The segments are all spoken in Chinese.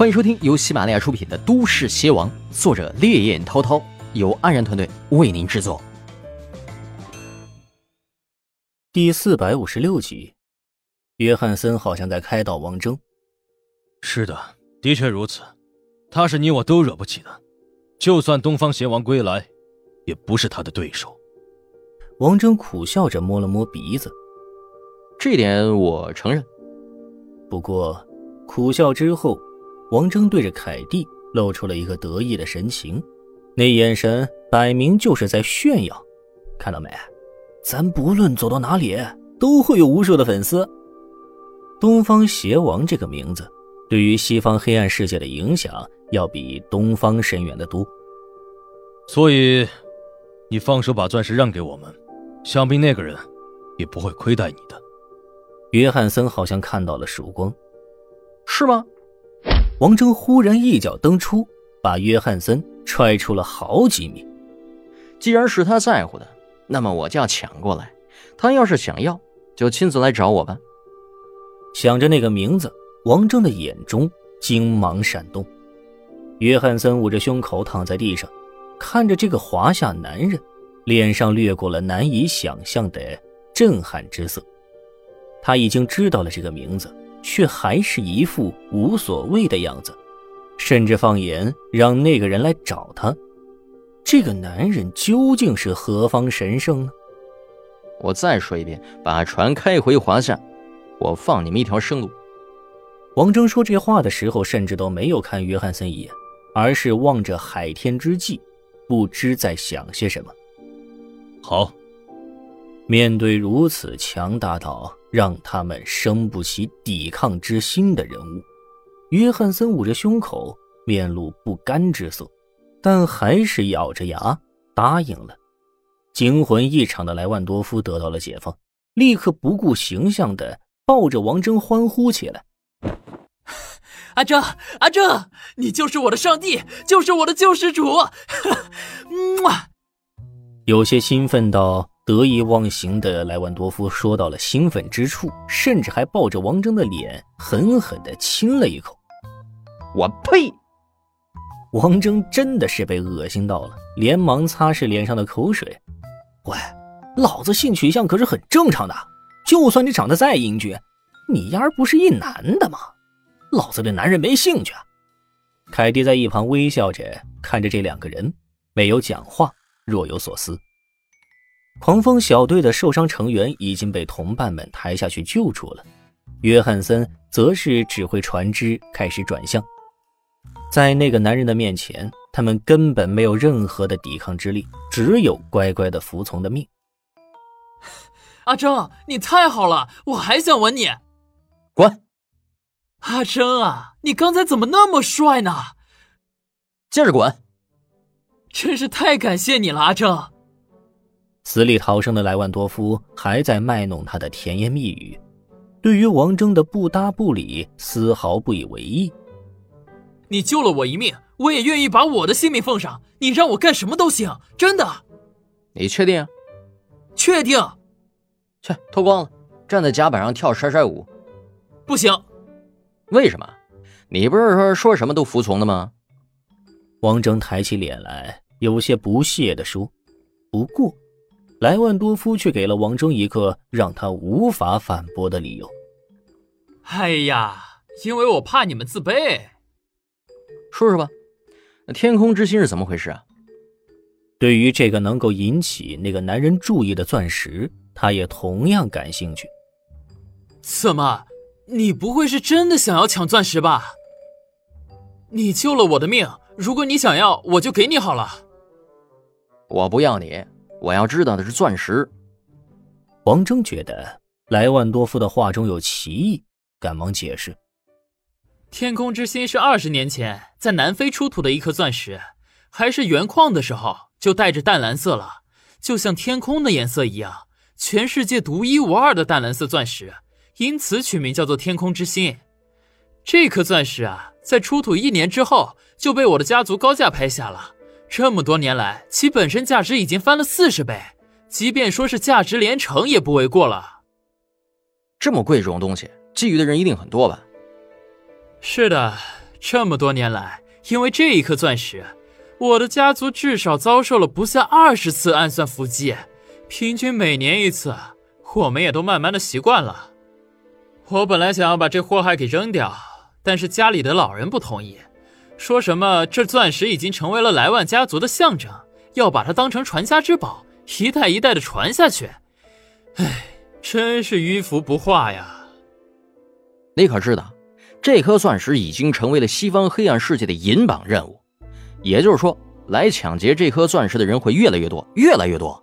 欢迎收听由喜马拉雅出品的《都市邪王》，作者烈焰滔滔，由安然团队为您制作。第四百五十六集，约翰森好像在开导王峥。是的，的确如此，他是你我都惹不起的，就算东方邪王归来，也不是他的对手。王峥苦笑着摸了摸鼻子，这点我承认。不过，苦笑之后，王峥对着凯蒂露出了一个得意的神情，那眼神摆明就是在炫耀。看到没？咱不论走到哪里，都会有无数的粉丝。东方邪王这个名字，对于西方黑暗世界的影响，要比东方深远的多。所以，你放手把钻石让给我们，想必那个人也不会亏待你的。约翰森好像看到了曙光，是吗？王峥忽然一脚蹬出，把约翰森踹出了好几米。既然是他在乎的。那么我就要抢过来，他要是想要，就亲自来找我吧。想着那个名字，王峥的眼中精芒闪动。约翰森捂着胸口躺在地上，看着这个华夏男人，脸上掠过了难以想象的震撼之色。他已经知道了这个名字，却还是一副无所谓的样子，甚至放言让那个人来找他。这个男人究竟是何方神圣呢？我再说一遍，把船开回华夏，我放你们一条生路。王峥说这话的时候，甚至都没有看约翰森一眼，而是望着海天之际，不知在想些什么。好，面对如此强大到让他们生不起抵抗之心的人物，约翰森捂着胸口，面露不甘之色。但还是咬着牙答应了。惊魂一场的莱万多夫得到了解放，立刻不顾形象的抱着王峥欢呼起来：“阿正，阿正，你就是我的上帝，就是我的救世主！” 有些兴奋到得意忘形的莱万多夫说到了兴奋之处，甚至还抱着王峥的脸狠狠的亲了一口。我呸！王峥真的是被恶心到了，连忙擦拭脸上的口水。喂，老子性取向可是很正常的，就算你长得再英俊，你丫儿不是一男的吗？老子对男人没兴趣。啊凯蒂在一旁微笑着看着这两个人，没有讲话，若有所思。狂风小队的受伤成员已经被同伴们抬下去救出了，约翰森则是指挥船只开始转向。在那个男人的面前，他们根本没有任何的抵抗之力，只有乖乖的服从的命。阿征，你太好了，我还想吻你。滚！阿征啊，你刚才怎么那么帅呢？接着滚！真是太感谢你了，阿征。死里逃生的莱万多夫还在卖弄他的甜言蜜语，对于王峥的不搭不理，丝毫不以为意。你救了我一命，我也愿意把我的性命奉上。你让我干什么都行，真的。你确定？确定。去脱光了，站在甲板上跳甩甩舞。不行。为什么？你不是说说什么都服从的吗？王峥抬起脸来，有些不屑地说。不过，莱万多夫却给了王峥一个让他无法反驳的理由。哎呀，因为我怕你们自卑。说说吧，那天空之心是怎么回事啊？对于这个能够引起那个男人注意的钻石，他也同样感兴趣。怎么，你不会是真的想要抢钻石吧？你救了我的命，如果你想要，我就给你好了。我不要你，我要知道的是钻石。王峥觉得莱万多夫的话中有歧义，赶忙解释。天空之心是二十年前在南非出土的一颗钻石，还是原矿的时候就带着淡蓝色了，就像天空的颜色一样，全世界独一无二的淡蓝色钻石，因此取名叫做天空之心。这颗钻石啊，在出土一年之后就被我的家族高价拍下了，这么多年来，其本身价值已经翻了四十倍，即便说是价值连城也不为过了。这么贵重的东西，觊觎的人一定很多吧？是的，这么多年来，因为这一颗钻石，我的家族至少遭受了不下二十次暗算伏击，平均每年一次。我们也都慢慢的习惯了。我本来想要把这祸害给扔掉，但是家里的老人不同意，说什么这钻石已经成为了莱万家族的象征，要把它当成传家之宝，一代一代的传下去。唉，真是迂腐不化呀！你可知道？这颗钻石已经成为了西方黑暗世界的银榜任务，也就是说，来抢劫这颗钻石的人会越来越多，越来越多。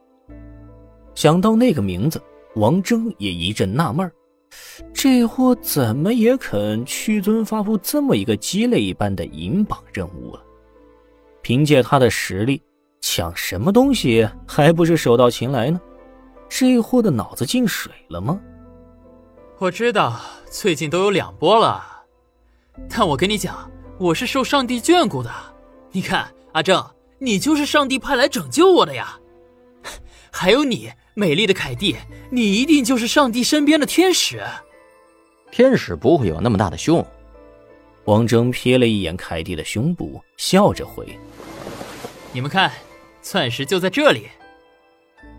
想到那个名字，王峥也一阵纳闷这货怎么也肯屈尊发布这么一个鸡肋一般的银榜任务了？凭借他的实力，抢什么东西还不是手到擒来呢？这货的脑子进水了吗？我知道，最近都有两波了。但我跟你讲，我是受上帝眷顾的。你看，阿正，你就是上帝派来拯救我的呀。还有你，美丽的凯蒂，你一定就是上帝身边的天使。天使不会有那么大的胸。王峥瞥了一眼凯蒂的胸部，笑着回：“你们看，钻石就在这里。”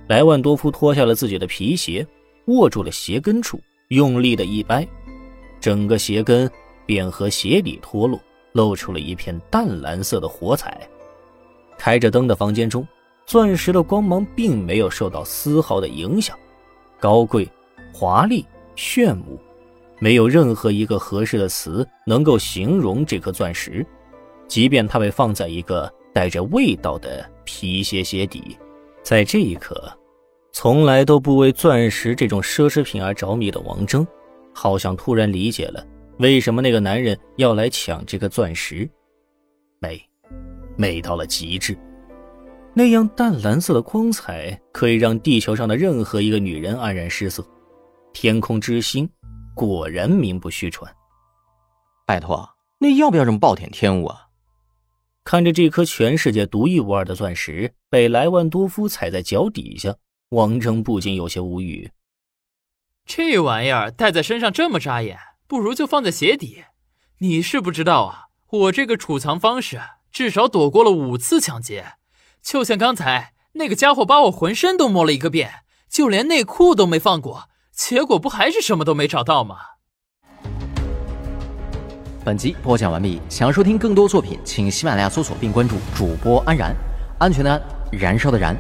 莱万多夫脱下了自己的皮鞋，握住了鞋跟处，用力的一掰，整个鞋跟。便和鞋底脱落，露出了一片淡蓝色的火彩。开着灯的房间中，钻石的光芒并没有受到丝毫的影响，高贵、华丽、炫目，没有任何一个合适的词能够形容这颗钻石。即便它被放在一个带着味道的皮鞋鞋底，在这一刻，从来都不为钻石这种奢侈品而着迷的王峥，好像突然理解了。为什么那个男人要来抢这颗钻石？美，美到了极致。那样淡蓝色的光彩可以让地球上的任何一个女人黯然失色。天空之星，果然名不虚传。拜托，那要不要这么暴殄天物啊？看着这颗全世界独一无二的钻石被莱万多夫踩在脚底下，王峥不禁有些无语。这玩意儿戴在身上这么扎眼。不如就放在鞋底。你是不知道啊，我这个储藏方式至少躲过了五次抢劫。就像刚才那个家伙把我浑身都摸了一个遍，就连内裤都没放过，结果不还是什么都没找到吗？本集播讲完毕。想要收听更多作品，请喜马拉雅搜索并关注主播安然，安全的安，燃烧的燃。